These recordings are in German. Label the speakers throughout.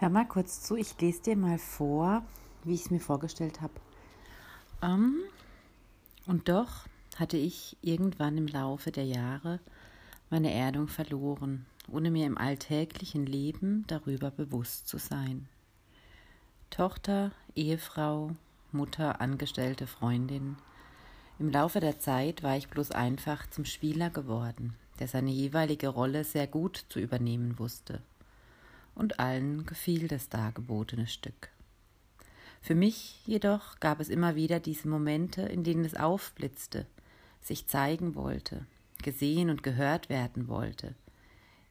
Speaker 1: Hör mal kurz zu, ich lese dir mal vor, wie ich es mir vorgestellt habe. Ähm, und doch hatte ich irgendwann im Laufe der Jahre meine Erdung verloren, ohne mir im alltäglichen Leben darüber bewusst zu sein. Tochter, Ehefrau, Mutter, Angestellte, Freundin. Im Laufe der Zeit war ich bloß einfach zum Spieler geworden, der seine jeweilige Rolle sehr gut zu übernehmen wusste und allen gefiel das dargebotene Stück. Für mich jedoch gab es immer wieder diese Momente, in denen es aufblitzte, sich zeigen wollte, gesehen und gehört werden wollte,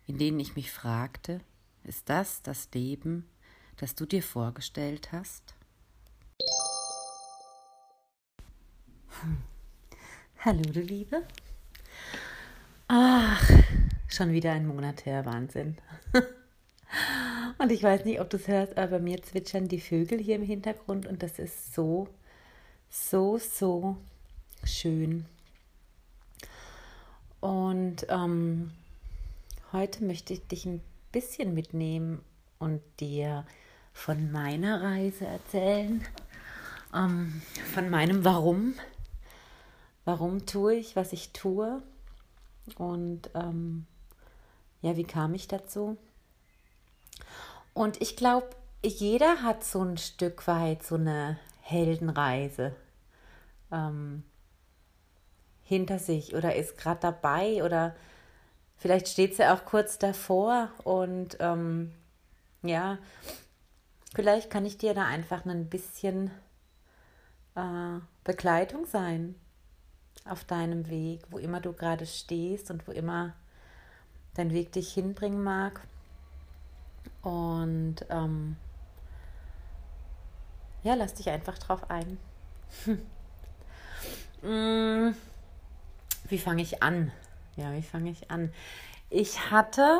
Speaker 1: in denen ich mich fragte, ist das das Leben, das du dir vorgestellt hast? Hm. Hallo, du Liebe. Ach, schon wieder ein Monat her, Wahnsinn. Und ich weiß nicht, ob du es hörst, aber bei mir zwitschern die Vögel hier im Hintergrund und das ist so, so, so schön. Und ähm, heute möchte ich dich ein bisschen mitnehmen und dir von meiner Reise erzählen, ähm, von meinem Warum. Warum tue ich, was ich tue? Und ähm, ja, wie kam ich dazu? Und ich glaube, jeder hat so ein Stück weit so eine Heldenreise ähm, hinter sich oder ist gerade dabei oder vielleicht steht sie auch kurz davor und ähm, ja, vielleicht kann ich dir da einfach ein bisschen äh, Begleitung sein auf deinem Weg, wo immer du gerade stehst und wo immer dein Weg dich hinbringen mag. Und ähm, ja, lass dich einfach drauf ein. Mm, wie fange ich an? Ja, wie fange ich an? Ich hatte,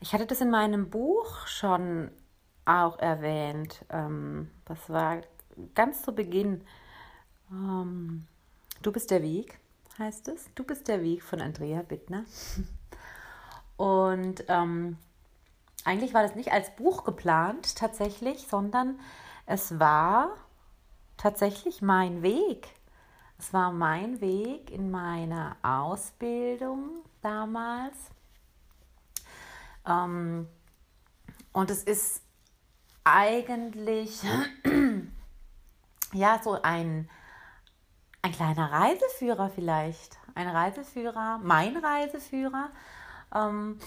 Speaker 1: ich hatte das in meinem Buch schon auch erwähnt. Ähm, das war ganz zu Beginn. Ähm, du bist der Weg, heißt es. Du bist der Weg von Andrea Bittner. Und ähm, eigentlich war das nicht als Buch geplant tatsächlich, sondern es war tatsächlich mein Weg. Es war mein Weg in meiner Ausbildung damals. Ähm, und es ist eigentlich ja so ein, ein kleiner Reiseführer vielleicht. Ein Reiseführer, mein Reiseführer. Ähm,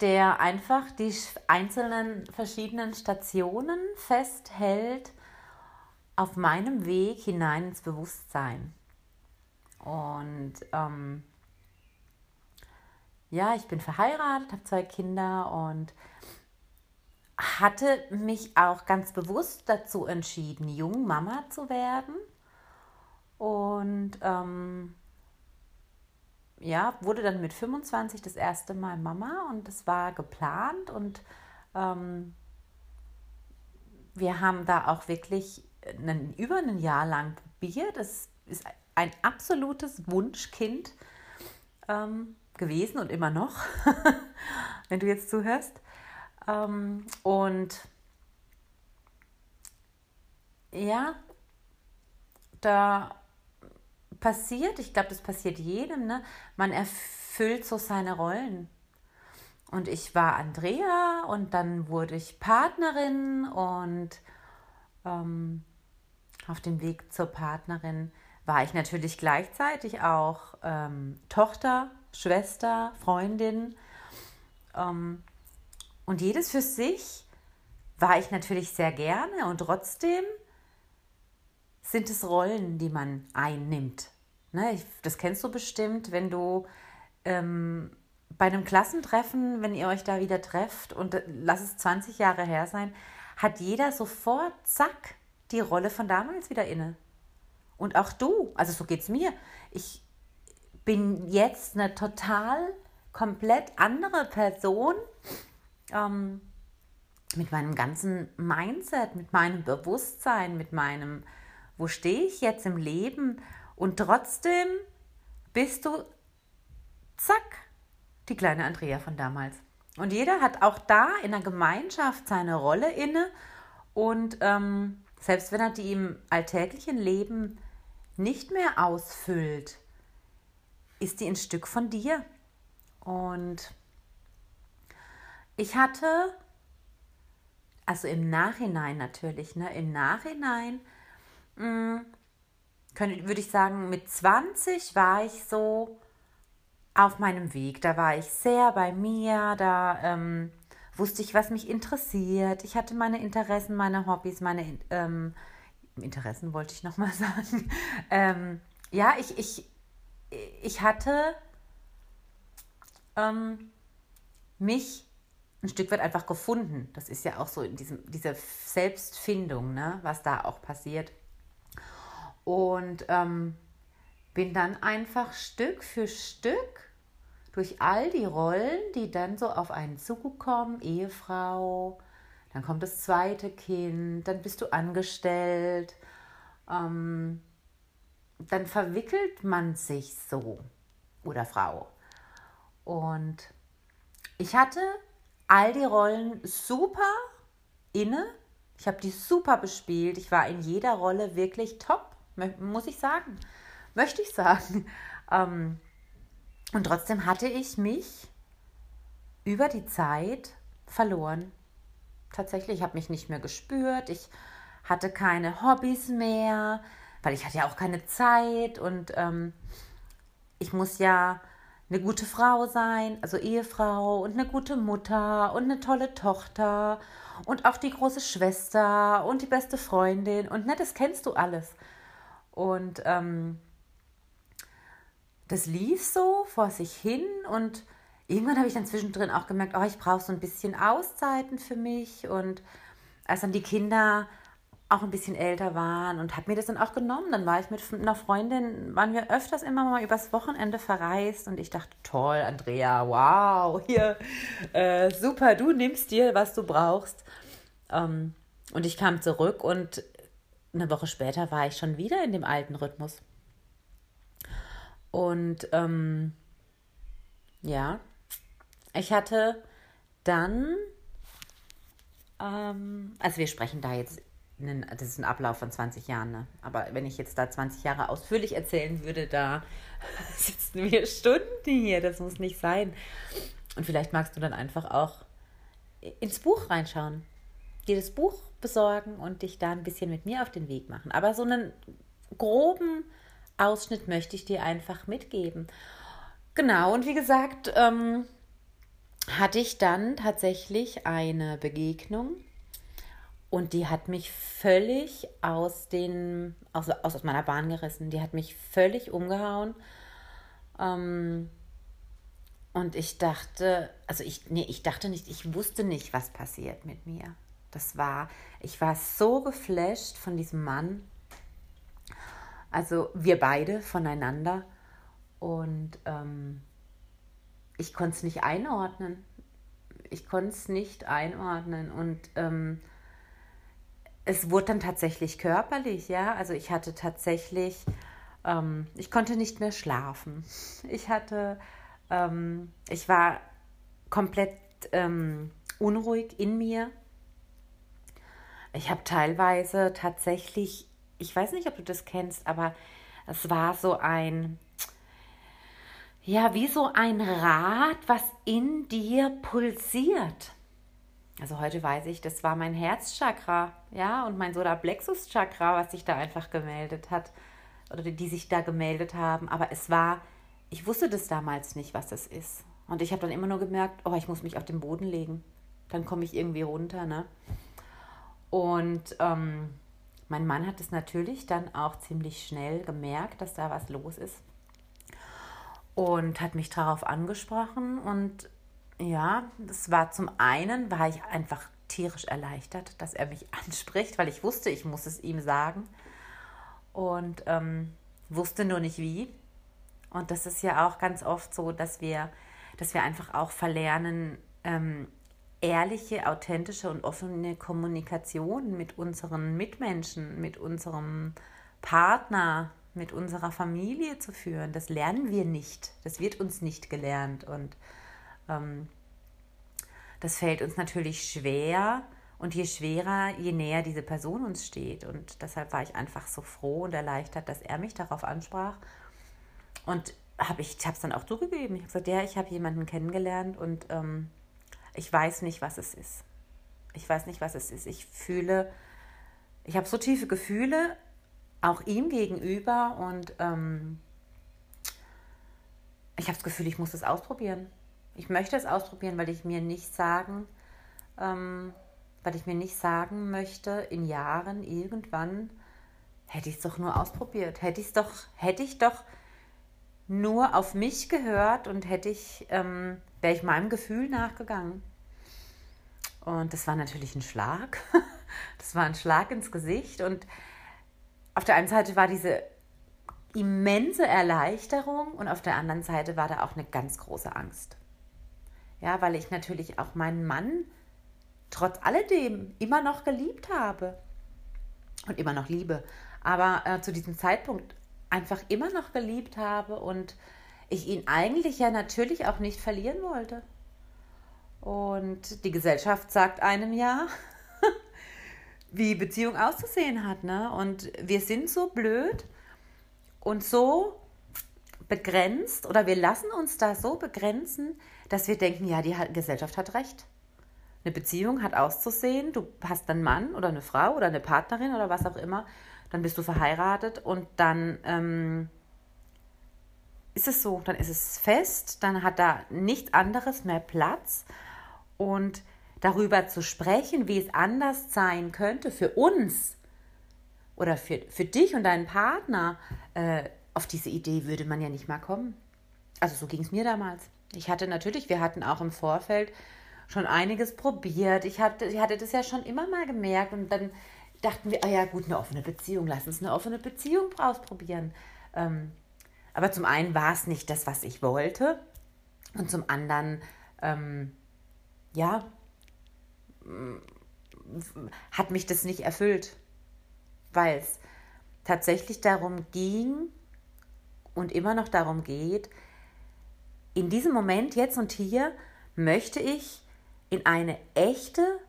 Speaker 1: der einfach die einzelnen verschiedenen Stationen festhält auf meinem Weg hinein ins Bewusstsein. Und ähm, ja, ich bin verheiratet, habe zwei Kinder und hatte mich auch ganz bewusst dazu entschieden, jung Mama zu werden. Und ähm, ja, wurde dann mit 25 das erste Mal Mama und das war geplant und ähm, wir haben da auch wirklich einen, über ein Jahr lang probiert. Es ist ein absolutes Wunschkind ähm, gewesen und immer noch, wenn du jetzt zuhörst. Ähm, und ja, da passiert, ich glaube, das passiert jedem, ne? man erfüllt so seine Rollen. Und ich war Andrea und dann wurde ich Partnerin und ähm, auf dem Weg zur Partnerin war ich natürlich gleichzeitig auch ähm, Tochter, Schwester, Freundin. Ähm, und jedes für sich war ich natürlich sehr gerne und trotzdem sind es Rollen, die man einnimmt. Ne, das kennst du bestimmt, wenn du ähm, bei einem Klassentreffen, wenn ihr euch da wieder trefft und äh, lass es 20 Jahre her sein, hat jeder sofort, zack, die Rolle von damals wieder inne. Und auch du, also so geht es mir. Ich bin jetzt eine total komplett andere Person ähm, mit meinem ganzen Mindset, mit meinem Bewusstsein, mit meinem wo stehe ich jetzt im Leben und trotzdem bist du, zack, die kleine Andrea von damals. Und jeder hat auch da in der Gemeinschaft seine Rolle inne. Und ähm, selbst wenn er die im alltäglichen Leben nicht mehr ausfüllt, ist die ein Stück von dir. Und ich hatte, also im Nachhinein natürlich, ne, im Nachhinein, mm, könnte, würde ich sagen, mit 20 war ich so auf meinem Weg. Da war ich sehr bei mir, da ähm, wusste ich, was mich interessiert. Ich hatte meine Interessen, meine Hobbys, meine ähm, Interessen wollte ich nochmal sagen. ähm, ja, ich, ich, ich hatte ähm, mich ein Stück weit einfach gefunden. Das ist ja auch so in diesem, dieser Selbstfindung, ne, was da auch passiert. Und ähm, bin dann einfach Stück für Stück durch all die Rollen, die dann so auf einen zukommen, Ehefrau, dann kommt das zweite Kind, dann bist du angestellt, ähm, dann verwickelt man sich so oder Frau. Und ich hatte all die Rollen super inne. Ich habe die super bespielt. Ich war in jeder Rolle wirklich top, muss ich sagen. Möchte ich sagen. Ähm, und trotzdem hatte ich mich über die Zeit verloren. Tatsächlich, ich habe mich nicht mehr gespürt. Ich hatte keine Hobbys mehr, weil ich hatte ja auch keine Zeit und ähm, ich muss ja eine gute Frau sein, also Ehefrau und eine gute Mutter und eine tolle Tochter und auch die große Schwester und die beste Freundin und ne, das kennst du alles. Und ähm, das lief so vor sich hin und irgendwann habe ich dann zwischendrin auch gemerkt, oh, ich brauche so ein bisschen Auszeiten für mich. Und als dann die Kinder auch ein bisschen älter waren und habe mir das dann auch genommen. Dann war ich mit einer Freundin, waren wir öfters immer mal übers Wochenende verreist und ich dachte, toll, Andrea, wow, hier, äh, super, du nimmst dir, was du brauchst. Ähm, und ich kam zurück und eine Woche später war ich schon wieder in dem alten Rhythmus. Und ähm, ja, ich hatte dann, ähm, also wir sprechen da jetzt, einen, das ist ein Ablauf von 20 Jahren, ne? aber wenn ich jetzt da 20 Jahre ausführlich erzählen würde, da sitzen wir Stunden hier, das muss nicht sein. Und vielleicht magst du dann einfach auch ins Buch reinschauen, das Buch besorgen und dich da ein bisschen mit mir auf den Weg machen. Aber so einen groben Ausschnitt möchte ich dir einfach mitgeben. Genau, und wie gesagt, ähm, hatte ich dann tatsächlich eine Begegnung und die hat mich völlig aus, den, aus, aus meiner Bahn gerissen. Die hat mich völlig umgehauen. Ähm, und ich dachte, also ich, nee, ich dachte nicht, ich wusste nicht, was passiert mit mir. Das war, ich war so geflasht von diesem Mann also wir beide voneinander. Und ähm, ich konnte es nicht einordnen. Ich konnte es nicht einordnen. Und ähm, es wurde dann tatsächlich körperlich, ja. Also ich hatte tatsächlich, ähm, ich konnte nicht mehr schlafen. Ich hatte, ähm, ich war komplett ähm, unruhig in mir. Ich habe teilweise tatsächlich ich weiß nicht, ob du das kennst, aber es war so ein, ja, wie so ein Rad, was in dir pulsiert. Also heute weiß ich, das war mein Herzchakra, ja, und mein Solarplexus-Chakra, was sich da einfach gemeldet hat, oder die sich da gemeldet haben. Aber es war, ich wusste das damals nicht, was das ist. Und ich habe dann immer nur gemerkt, oh, ich muss mich auf den Boden legen. Dann komme ich irgendwie runter, ne? Und ähm, mein Mann hat es natürlich dann auch ziemlich schnell gemerkt, dass da was los ist und hat mich darauf angesprochen und ja, das war zum einen, war ich einfach tierisch erleichtert, dass er mich anspricht, weil ich wusste, ich muss es ihm sagen und ähm, wusste nur nicht wie. Und das ist ja auch ganz oft so, dass wir, dass wir einfach auch verlernen, ähm, ehrliche, authentische und offene Kommunikation mit unseren Mitmenschen, mit unserem Partner, mit unserer Familie zu führen. Das lernen wir nicht. Das wird uns nicht gelernt. Und ähm, das fällt uns natürlich schwer und je schwerer, je näher diese Person uns steht. Und deshalb war ich einfach so froh und erleichtert, dass er mich darauf ansprach. Und hab ich habe es dann auch zugegeben. Ich habe gesagt, ja, ich habe jemanden kennengelernt und ähm, ich weiß nicht, was es ist. Ich weiß nicht, was es ist. Ich fühle, ich habe so tiefe Gefühle, auch ihm gegenüber und ähm, ich habe das Gefühl, ich muss es ausprobieren. Ich möchte es ausprobieren, weil ich mir nicht sagen, ähm, weil ich mir nicht sagen möchte, in Jahren irgendwann hätte ich es doch nur ausprobiert, hätte ich es doch, hätte ich doch nur auf mich gehört und hätte ich, ähm, wäre ich meinem Gefühl nachgegangen. Und das war natürlich ein Schlag. Das war ein Schlag ins Gesicht. Und auf der einen Seite war diese immense Erleichterung und auf der anderen Seite war da auch eine ganz große Angst. Ja, weil ich natürlich auch meinen Mann trotz alledem immer noch geliebt habe und immer noch liebe. Aber äh, zu diesem Zeitpunkt einfach immer noch geliebt habe und ich ihn eigentlich ja natürlich auch nicht verlieren wollte. Und die Gesellschaft sagt einem ja, wie Beziehung auszusehen hat. Ne? Und wir sind so blöd und so begrenzt oder wir lassen uns da so begrenzen, dass wir denken, ja, die Gesellschaft hat recht. Eine Beziehung hat auszusehen, du hast einen Mann oder eine Frau oder eine Partnerin oder was auch immer, dann bist du verheiratet und dann ähm, ist es so, dann ist es fest, dann hat da nichts anderes mehr Platz und darüber zu sprechen, wie es anders sein könnte für uns oder für, für dich und deinen Partner, äh, auf diese Idee würde man ja nicht mal kommen. Also so ging es mir damals. Ich hatte natürlich, wir hatten auch im Vorfeld schon einiges probiert. Ich hatte, ich hatte das ja schon immer mal gemerkt und dann dachten wir, ah ja gut, eine offene Beziehung, lass uns eine offene Beziehung ausprobieren. Ähm, aber zum einen war es nicht das, was ich wollte und zum anderen, ähm, ja, hat mich das nicht erfüllt, weil es tatsächlich darum ging und immer noch darum geht, in diesem Moment, jetzt und hier, möchte ich in eine echte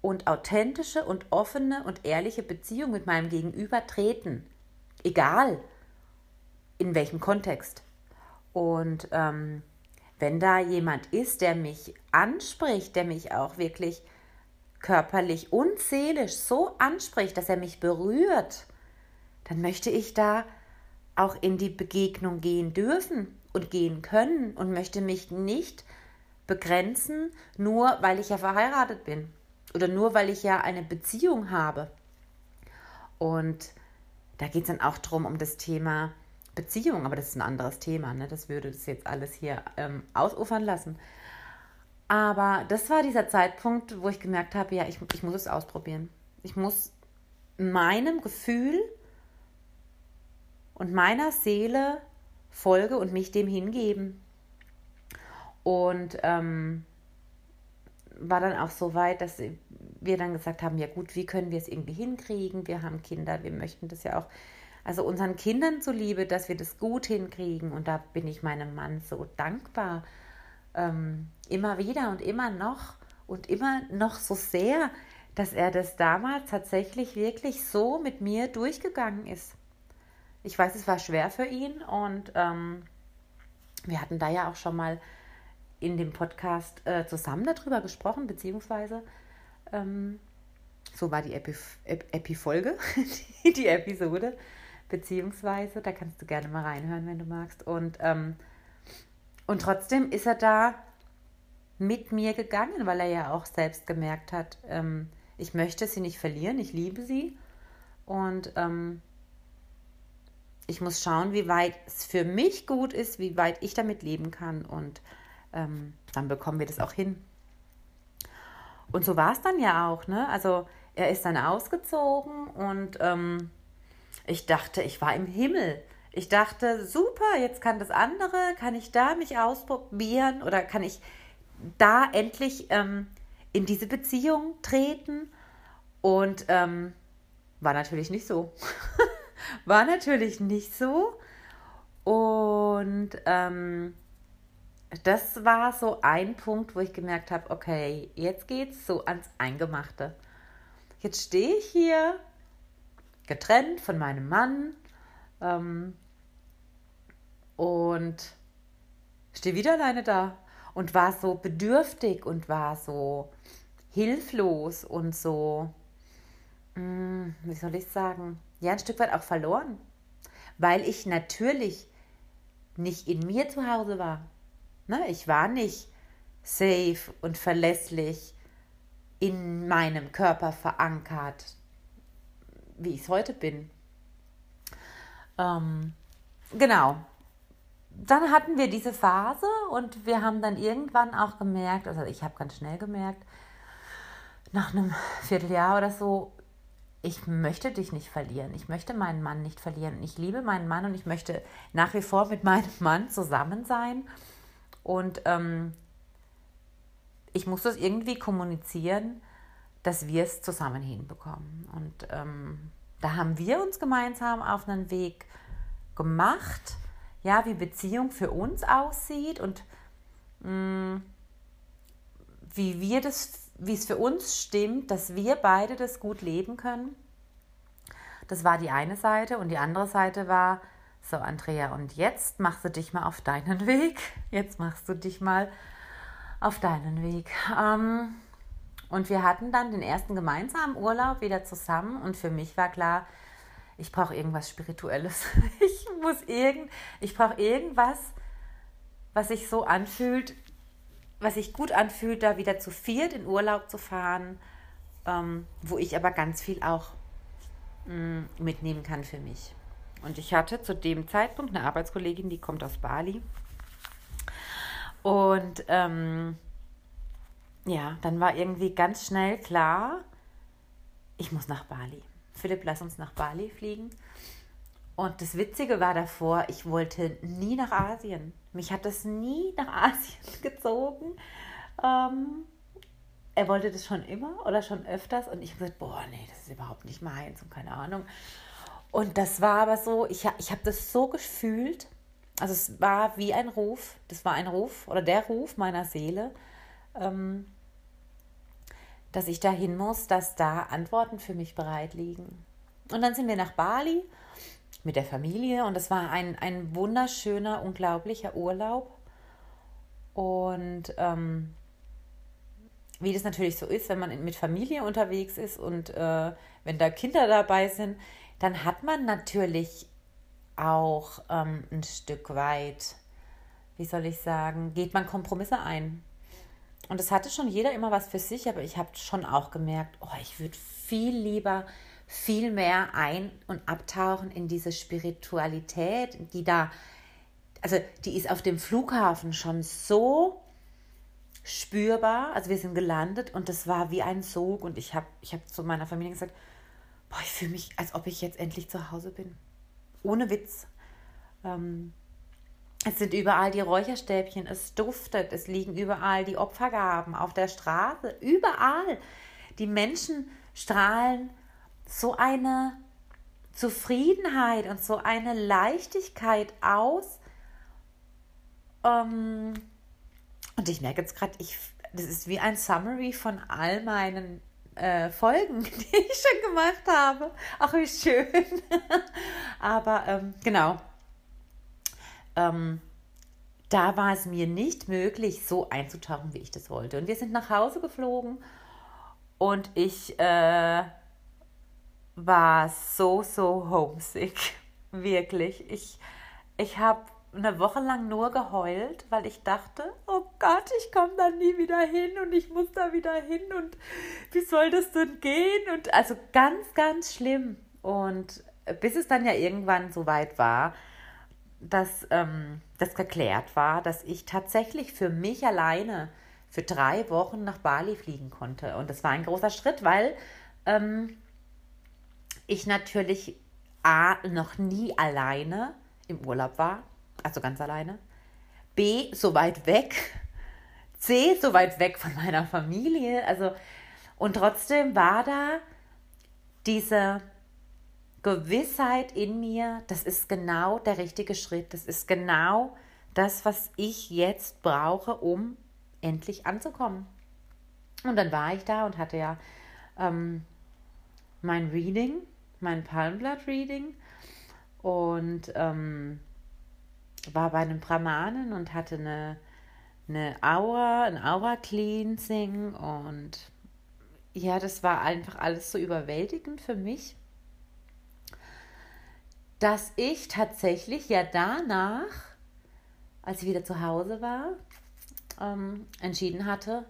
Speaker 1: und authentische und offene und ehrliche Beziehung mit meinem Gegenüber treten. Egal in welchem Kontext. Und ähm, wenn da jemand ist, der mich anspricht, der mich auch wirklich körperlich und seelisch so anspricht, dass er mich berührt, dann möchte ich da auch in die Begegnung gehen dürfen und gehen können und möchte mich nicht begrenzen, nur weil ich ja verheiratet bin oder nur weil ich ja eine Beziehung habe. Und da geht es dann auch darum, um das Thema Beziehung, aber das ist ein anderes Thema. Ne? Das würde das jetzt alles hier ähm, ausufern lassen. Aber das war dieser Zeitpunkt, wo ich gemerkt habe, ja, ich, ich muss es ausprobieren. Ich muss meinem Gefühl und meiner Seele folge und mich dem hingeben. Und ähm, war dann auch so weit, dass wir dann gesagt haben, ja gut, wie können wir es irgendwie hinkriegen? Wir haben Kinder, wir möchten das ja auch, also unseren Kindern zuliebe, dass wir das gut hinkriegen. Und da bin ich meinem Mann so dankbar, ähm, immer wieder und immer noch und immer noch so sehr, dass er das damals tatsächlich wirklich so mit mir durchgegangen ist. Ich weiß, es war schwer für ihn und ähm, wir hatten da ja auch schon mal in dem Podcast äh, zusammen darüber gesprochen, beziehungsweise ähm, so war die Epif Epifolge, die, die Episode, beziehungsweise da kannst du gerne mal reinhören, wenn du magst. Und ähm, und trotzdem ist er da mit mir gegangen, weil er ja auch selbst gemerkt hat, ähm, ich möchte sie nicht verlieren, ich liebe sie. Und ähm, ich muss schauen, wie weit es für mich gut ist, wie weit ich damit leben kann. Und ähm, dann bekommen wir das auch hin. Und so war es dann ja auch. Ne? Also er ist dann ausgezogen und ähm, ich dachte, ich war im Himmel. Ich dachte, super, jetzt kann das andere, kann ich da mich ausprobieren oder kann ich da endlich ähm, in diese Beziehung treten? Und ähm, war natürlich nicht so. war natürlich nicht so. Und ähm, das war so ein Punkt, wo ich gemerkt habe, okay, jetzt geht's so ans Eingemachte. Jetzt stehe ich hier, getrennt von meinem Mann ähm, und stehe wieder alleine da und war so bedürftig und war so hilflos und so, mh, hm, wie soll ich sagen, ja, ein Stück weit auch verloren, weil ich natürlich nicht in mir zu Hause war. Ne? Ich war nicht safe und verlässlich in meinem Körper verankert, wie ich es heute bin. Ähm, genau. Dann hatten wir diese Phase und wir haben dann irgendwann auch gemerkt, also ich habe ganz schnell gemerkt, nach einem Vierteljahr oder so, ich möchte dich nicht verlieren. Ich möchte meinen Mann nicht verlieren. Ich liebe meinen Mann und ich möchte nach wie vor mit meinem Mann zusammen sein. Und ähm, ich muss das irgendwie kommunizieren, dass wir es zusammen hinbekommen. Und ähm, da haben wir uns gemeinsam auf einen Weg gemacht, ja, wie Beziehung für uns aussieht und mh, mm, wie wir das, wie es für uns stimmt, dass wir beide das gut leben können. Das war die eine Seite und die andere Seite war, so Andrea, und jetzt machst du dich mal auf deinen Weg. Jetzt machst du dich mal auf deinen Weg. Ähm, und wir hatten dann den ersten gemeinsamen Urlaub wieder zusammen und für mich war klar, ich brauche irgendwas Spirituelles. Ich muss irgend, ich brauche irgendwas, was sich so anfühlt, was sich gut anfühlt, da wieder zu viert in Urlaub zu fahren, ähm, wo ich aber ganz viel auch mh, mm, mitnehmen kann für mich. Und ich hatte zu dem Zeitpunkt eine Arbeitskollegin, die kommt aus Bali. Und ähm, ja, dann war irgendwie ganz schnell klar, ich muss nach Bali. Philipp, lass uns nach Bali fliegen. Und das Witzige war davor, ich wollte nie nach Asien. Mich hat das nie nach Asien gezogen. Ähm, er wollte das schon immer oder schon öfters und ich habe gesagt, boah, nee, das ist überhaupt nicht meins und keine Ahnung. Und das war aber so, ich, ich habe das so gefühlt, also es war wie ein Ruf, das war ein Ruf oder der Ruf meiner Seele, ähm, dass ich dahin muss, dass da Antworten für mich bereit liegen. Und dann sind wir nach Bali mit der Familie und es war ein, ein wunderschöner, unglaublicher Urlaub. Und ähm, wie das natürlich so ist, wenn man mit Familie unterwegs ist und äh, wenn da Kinder dabei sind, dann hat man natürlich auch ähm, ein Stück weit, wie soll ich sagen, geht man Kompromisse ein. Und es hatte schon jeder immer was für sich, aber ich habe schon auch gemerkt, oh, ich würde viel lieber viel mehr ein- und abtauchen in diese Spiritualität, die da, also die ist auf dem Flughafen schon so spürbar. Also wir sind gelandet und das war wie ein Sog und ich habe ich hab zu meiner Familie gesagt, boah, ich fühle mich, als ob ich jetzt endlich zu Hause bin. Ohne Witz. Ähm, es sind überall die Räucherstäbchen, es duftet, es liegen überall die Opfergaben auf der Straße, überall. Die Menschen strahlen so eine Zufriedenheit und so eine Leichtigkeit aus. Ähm, und ich merke jetzt gerade, das ist wie ein Summary von all meinen äh, Folgen, die ich schon gemacht habe. Ach, wie schön. Aber ähm, genau. Ähm, da war es mir nicht möglich, so einzutauchen, wie ich das wollte. Und wir sind nach Hause geflogen und ich äh, war so, so homesick. Wirklich. Ich, ich habe eine Woche lang nur geheult, weil ich dachte, oh Gott, ich komme da nie wieder hin und ich muss da wieder hin und wie soll das denn gehen? Und also ganz, ganz schlimm. Und bis es dann ja irgendwann so weit war, dass ähm, das geklärt war, dass ich tatsächlich für mich alleine für drei Wochen nach Bali fliegen konnte. Und das war ein großer Schritt, weil ähm, ich natürlich A, noch nie alleine im Urlaub war also ganz alleine. B, so weit weg. C, so weit weg von meiner Familie. Also, und trotzdem war da diese Gewissheit in mir, das ist genau der richtige Schritt. Das ist genau das, was ich jetzt brauche, um endlich anzukommen. Und dann war ich da und hatte ja ähm, mein Reading, mein Palmblatt Reading und ähm, war bei einem Brahmanen und hatte eine, eine Aura, ein Aura Cleansing und ja, das war einfach alles so überwältigend für mich, dass ich tatsächlich ja danach, als ich wieder zu Hause war, ähm, entschieden hatte,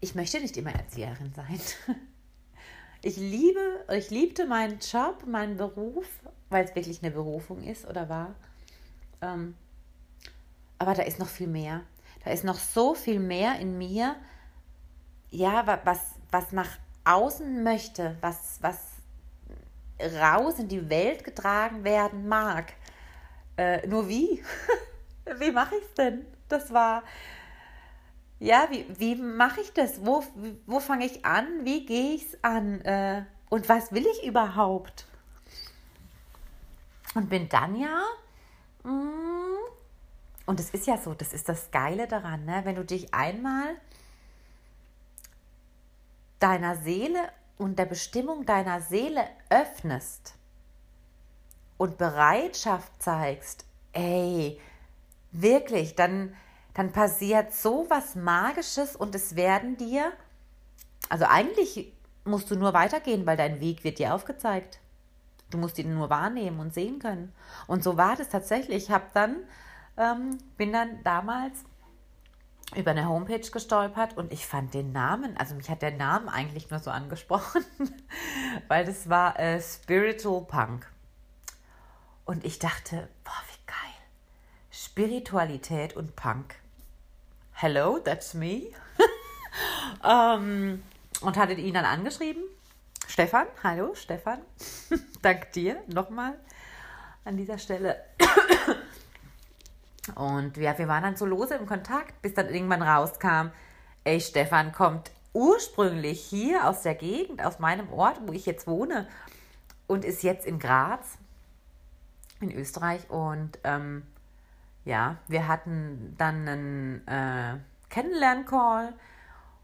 Speaker 1: ich möchte nicht immer Erzieherin sein. Ich liebe, ich liebte meinen Job, meinen Beruf, weil es wirklich eine Berufung ist oder war. Ähm, aber da ist noch viel mehr. Da ist noch so viel mehr in mir, ja, was, was nach außen möchte, was, was raus in die Welt getragen werden mag. Äh, nur wie? wie mache ich es denn? Das war, ja, wie, wie mache ich das? Wo, wo fange ich an? Wie gehe ich es an? Äh, und was will ich überhaupt? Und bin dann ja, mm, und es ist ja so, das ist das Geile daran, ne? wenn du dich einmal deiner Seele und der Bestimmung deiner Seele öffnest und Bereitschaft zeigst, ey, wirklich, dann, dann passiert so was Magisches und es werden dir, also eigentlich musst du nur weitergehen, weil dein Weg wird dir aufgezeigt. Du musst ihn nur wahrnehmen und sehen können. Und so war das tatsächlich. Ich habe dann, ähm, bin dann damals über eine Homepage gestolpert und ich fand den Namen, also mich hat der Name eigentlich nur so angesprochen, weil das war äh, Spiritual Punk. Und ich dachte, boah, wie geil. Spiritualität und Punk. Hello, that's me. ähm, und hatte ihn dann angeschrieben. Stefan, hallo Stefan. Dank dir nochmal an dieser Stelle. Und ja, wir waren dann so lose im Kontakt, bis dann irgendwann rauskam, ey, Stefan kommt ursprünglich hier aus der Gegend, aus meinem Ort, wo ich jetzt wohne, und ist jetzt in Graz, in Österreich. Und ähm, ja, wir hatten dann einen äh, Kennenlern-Call.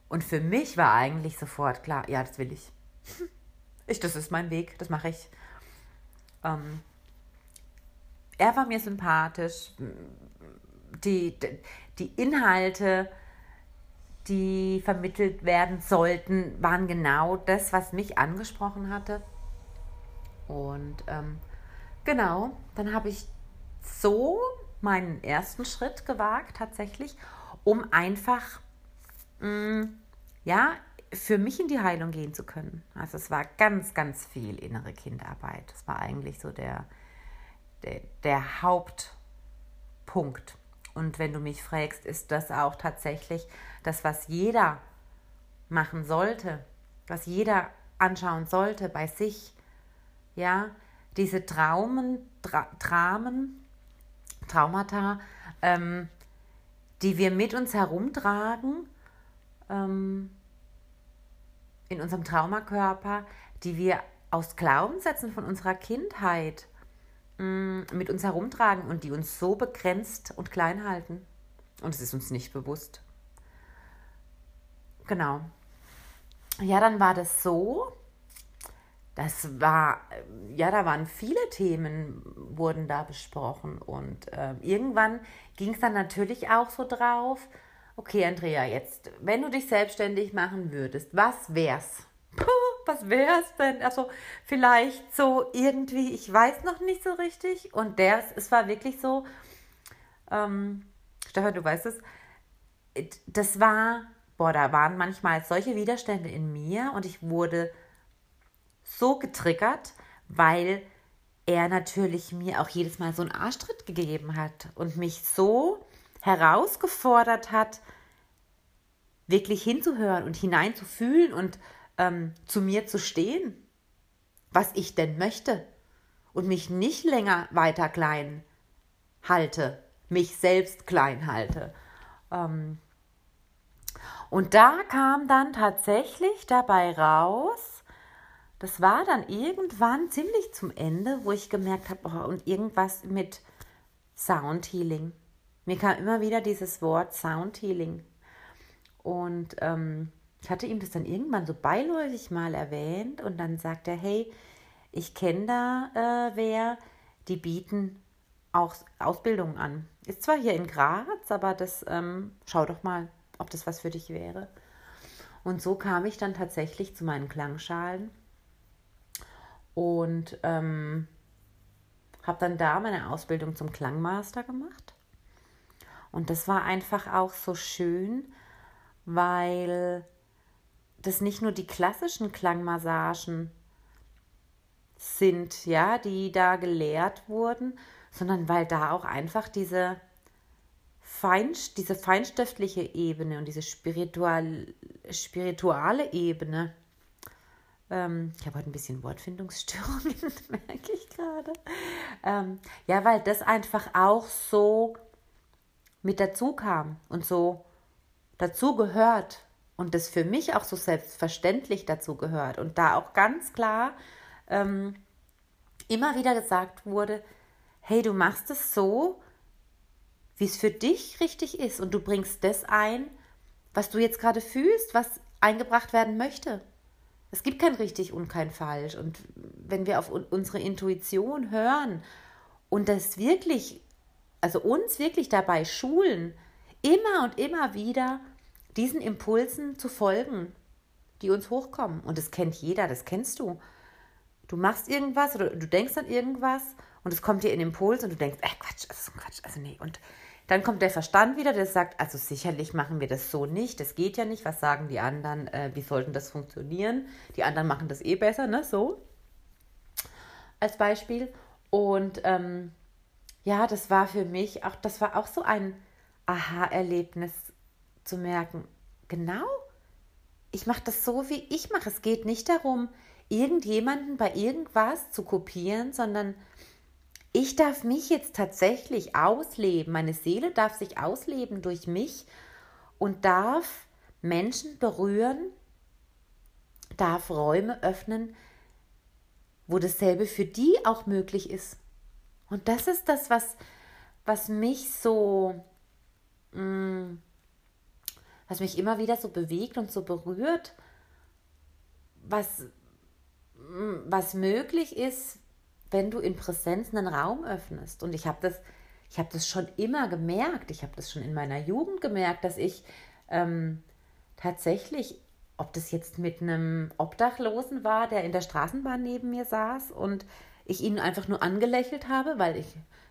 Speaker 1: Und für mich war eigentlich sofort klar, ja, das will ich. ich das ist mein Weg, das mache ich. Ähm, er war mir sympathisch die, die Inhalte, die vermittelt werden sollten, waren genau das, was mich angesprochen hatte. Und ähm, genau, dann habe ich so meinen ersten Schritt gewagt, tatsächlich, um einfach, mh, mm, ja, für mich in die Heilung gehen zu können. Also es war ganz, ganz viel innere Kinderarbeit. Das war eigentlich so der, der, der Hauptpunkt. Und wenn du mich fragst, ist das auch tatsächlich das, was jeder machen sollte, was jeder anschauen sollte bei sich. Ja, diese Traumen, Tra Dramen, Traumata, ähm, die wir mit uns herumtragen ähm, in unserem Traumakörper, die wir aus Glaubenssätzen von unserer Kindheit Mm, mit uns herumtragen und die uns so begrenzt und klein halten. Und es ist uns nicht bewusst. Genau. Ja, dann war das so. Das war, ja, da waren viele Themen, wurden da besprochen. Und äh, irgendwann ging es dann natürlich auch so drauf, okay, Andrea, jetzt, wenn du dich selbstständig machen würdest, was wär's? Puh, was wäre es denn? Also vielleicht so irgendwie, ich weiß noch nicht so richtig. Und der, es war wirklich so, ähm, Stefan, du weißt es, das war, boah, da waren manchmal solche Widerstände in mir und ich wurde so getriggert, weil er natürlich mir auch jedes Mal so einen Arschtritt gegeben hat und mich so herausgefordert hat, wirklich hinzuhören und hineinzufühlen und ähm, zu mir zu stehen, was ich denn möchte und mich nicht länger weiter klein halte, mich selbst klein halte. Ähm, und da kam dann tatsächlich dabei raus, das war dann irgendwann ziemlich zum Ende, wo ich gemerkt habe, oh, und irgendwas mit Sound Healing. Mir kam immer wieder dieses Wort Sound Healing. Und ähm, ich hatte ihm das dann irgendwann so beiläufig mal erwähnt und dann sagt er, hey, ich kenne da äh, wer, die bieten auch Ausbildung an. Ist zwar hier in Graz, aber das ähm, schau doch mal, ob das was für dich wäre. Und so kam ich dann tatsächlich zu meinen Klangschalen und ähm, habe dann da meine Ausbildung zum Klangmaster gemacht. Und das war einfach auch so schön, weil das nicht nur die klassischen Klangmassagen sind, ja, die da gelehrt wurden, sondern weil da auch einfach diese, Fein, diese feinstoffliche Ebene und diese spiritual, spirituelle Ebene, ähm, ich habe heute ein bisschen Wortfindungsstörungen, merke ich gerade, ähm, ja, weil das einfach auch so mit dazu kam und so dazu gehört und das für mich auch so selbstverständlich dazu gehört und da auch ganz klar ähm, immer wieder gesagt wurde, hey, du machst es so, wie es für dich richtig ist und du bringst das ein, was du jetzt gerade fühlst, was eingebracht werden möchte. Es gibt kein richtig und kein falsch. Und wenn wir auf unsere Intuition hören und das wirklich, also uns wirklich dabei schulen, immer und immer wieder diesen Impulsen zu folgen, die uns hochkommen. Und das kennt jeder, das kennst du. Du machst irgendwas oder du denkst an irgendwas und es kommt dir in Impuls und du denkst, äh, Quatsch, das ist ein Quatsch, also nee. Und dann kommt der Verstand wieder, der sagt, also sicherlich machen wir das so nicht, das geht ja nicht, was sagen die anderen, äh, wie sollten das funktionieren? Die anderen machen das eh besser, ne, so als Beispiel. Und ähm, ja, das war für mich auch, das war auch so ein Aha-Erlebnis zu merken, genau, ich mache das so, wie ich mache. Es geht nicht darum, irgendjemanden bei irgendwas zu kopieren, sondern ich darf mich jetzt tatsächlich ausleben. Meine Seele darf sich ausleben durch mich und darf Menschen berühren, darf Räume öffnen, wo dasselbe für die auch möglich ist. Und das ist das, was, was mich so, mh, mm, was mich immer wieder so bewegt und so berührt, was, mh, was möglich ist, wenn du in Präsenz einen Raum öffnest. Und ich habe das, ich habe das schon immer gemerkt. Ich habe das schon in meiner Jugend gemerkt, dass ich ähm, tatsächlich, ob das jetzt mit einem Obdachlosen war, der in der Straßenbahn neben mir saß und ich ihn einfach nur angelächelt habe, weil ich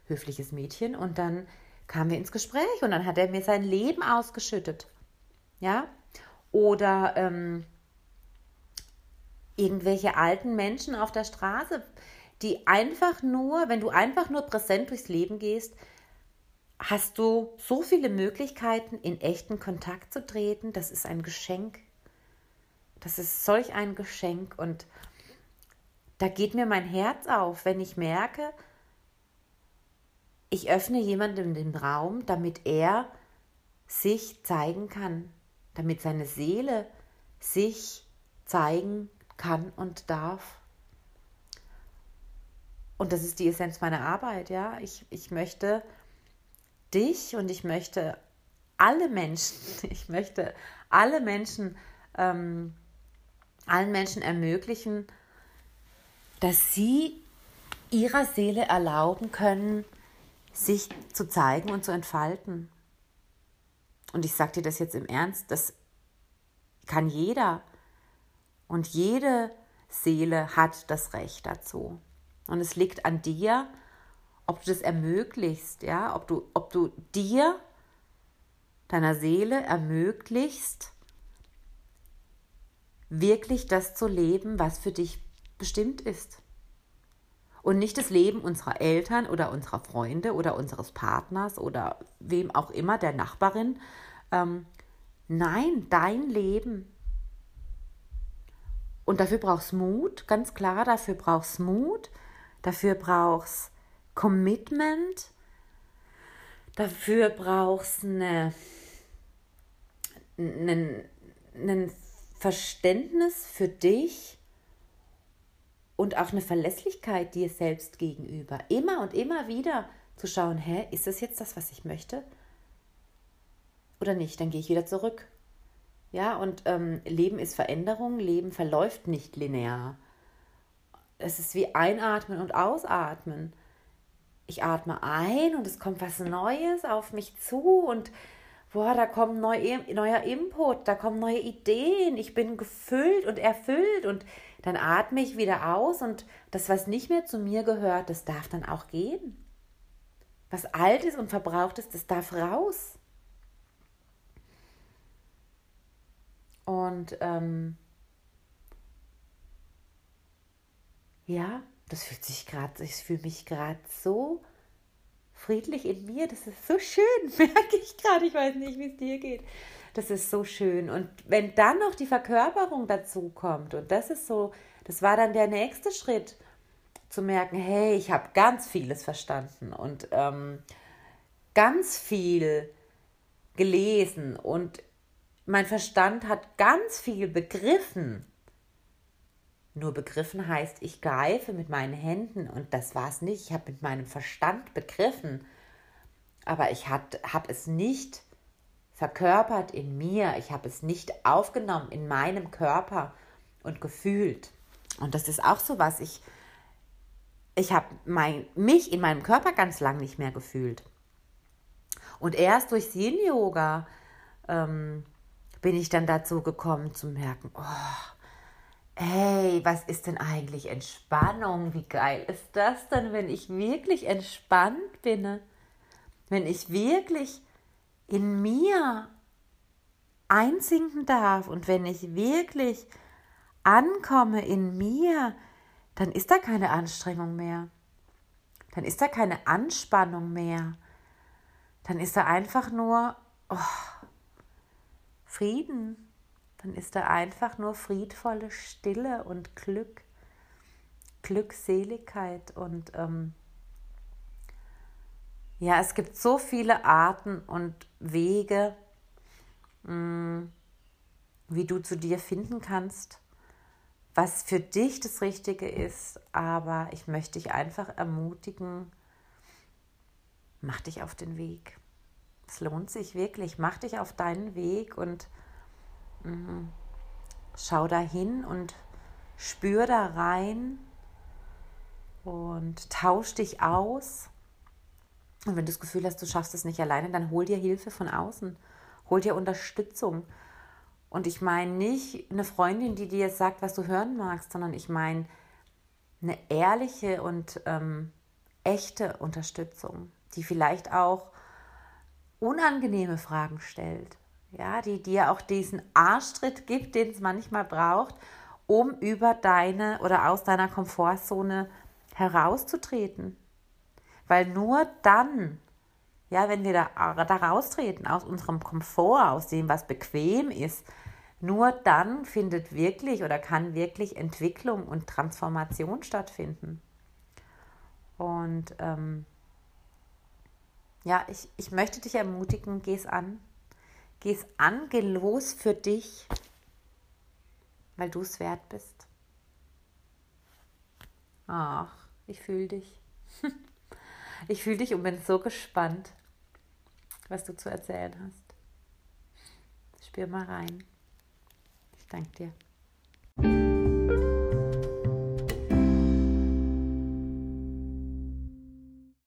Speaker 1: höfliches Mädchen und dann kamen wir ins Gespräch und dann hat er mir sein Leben ausgeschüttet. Ja? Oder ähm, irgendwelche alten Menschen auf der Straße, die einfach nur, wenn du einfach nur präsent durchs Leben gehst, hast du so viele Möglichkeiten, in echten Kontakt zu treten. Das ist ein Geschenk. Das ist solch ein Geschenk. Und da geht mir mein Herz auf, wenn ich merke, ich öffne jemandem den Raum, damit er sich zeigen kann, damit seine Seele sich zeigen kann und darf. Und das ist die Essenz meiner Arbeit, ja. Ich, ich möchte dich und ich möchte alle Menschen, ich möchte alle Menschen, ähm, allen Menschen ermöglichen, dass sie ihrer Seele erlauben können, sich zu zeigen und zu entfalten. Und ich sage dir das jetzt im Ernst, das kann jeder. Und jede Seele hat das Recht dazu. Und es liegt an dir, ob du das ermöglichst, ja, ob du, ob du dir, deiner Seele ermöglichst, wirklich das zu leben, was für dich bestimmt ist. Und nicht das Leben unserer Eltern oder unserer Freunde oder unseres Partners oder wem auch immer, der Nachbarin. Ähm, nein, dein Leben. Und dafür brauchst Mut, ganz klar, dafür brauchst Mut, Dafür brauchst Commitment. Dafür brauchst eine, einen, einen Verständnis für dich und auch eine Verlässlichkeit dir selbst gegenüber. Immer und immer wieder zu schauen, hä, ist das jetzt das, was ich möchte? Oder nicht? Dann gehe ich wieder zurück. Ja, und ähm, Leben ist Veränderung, Leben verläuft nicht linear. Es ist wie einatmen und ausatmen. Ich atme ein und es kommt was Neues auf mich zu und boah, da kommt neu, neuer Input, da kommen neue Ideen, ich bin gefüllt und erfüllt und dann atme ich wieder aus und das, was nicht mehr zu mir gehört, das darf dann auch gehen. Was alt ist und verbraucht ist, das darf raus. Und ähm, ja, das fühlt sich gerade, ich fühle mich gerade so friedlich in mir. Das ist so schön, merke ich gerade. Ich weiß nicht, wie es dir geht. Das ist so schön. Und wenn dann noch die Verkörperung dazu kommt, und das ist so, das war dann der nächste Schritt, zu merken, hey, ich habe ganz vieles verstanden und ähm, ganz viel gelesen und mein Verstand hat ganz viel begriffen. Nur begriffen heißt, ich greife mit meinen Händen und das war es nicht. Ich habe mit meinem Verstand begriffen, aber ich habe es nicht verkörpert in mir. Ich habe es nicht aufgenommen in meinem Körper und gefühlt. Und das ist auch so was. Ich, ich habe mein, mich in meinem Körper ganz lang nicht mehr gefühlt. Und erst durch Yin-Yoga ähm, bin ich dann dazu gekommen zu merken, oh, hey, was ist denn eigentlich Entspannung? Wie geil ist das denn, wenn ich wirklich entspannt bin? Wenn ich wirklich in mir einsinken darf und wenn ich wirklich ankomme in mir, dann ist da keine Anstrengung mehr. Dann ist da keine Anspannung mehr. Dann ist da einfach nur oh, Frieden. Dann ist da einfach nur friedvolle Stille und Glück, Glückseligkeit. Und ähm, ja, es gibt so viele Arten und Wege, mh, mm, wie du zu dir finden kannst was für dich das Richtige ist, aber ich möchte dich einfach ermutigen, mach dich auf den Weg. Es lohnt sich wirklich, mach dich auf deinen Weg und schau da hin und spür da rein und tausch dich aus. Und wenn du das Gefühl hast, du schaffst es nicht alleine, dann hol dir Hilfe von außen, hol dir Unterstützung. Und ich meine nicht eine Freundin, die dir sagt, was du hören magst, sondern ich meine eine ehrliche und ähm, echte Unterstützung, die vielleicht auch unangenehme Fragen stellt. Ja, die dir auch diesen Arschtritt gibt, den es manchmal braucht, um über deine oder aus deiner Komfortzone herauszutreten. Weil nur dann, ja, wenn wir da, da raustreten aus unserem Komfort, aus dem, was bequem ist, nur dann findet wirklich oder kann wirklich Entwicklung und Transformation stattfinden. Und ähm, ja, ich, ich möchte dich ermutigen, geh es an. Geh es an, geh los für dich, weil du es wert bist. Ach, ich fühle dich. ich fühle dich und bin so gespannt, was du zu erzählen hast. Spür mal rein. Danke dir.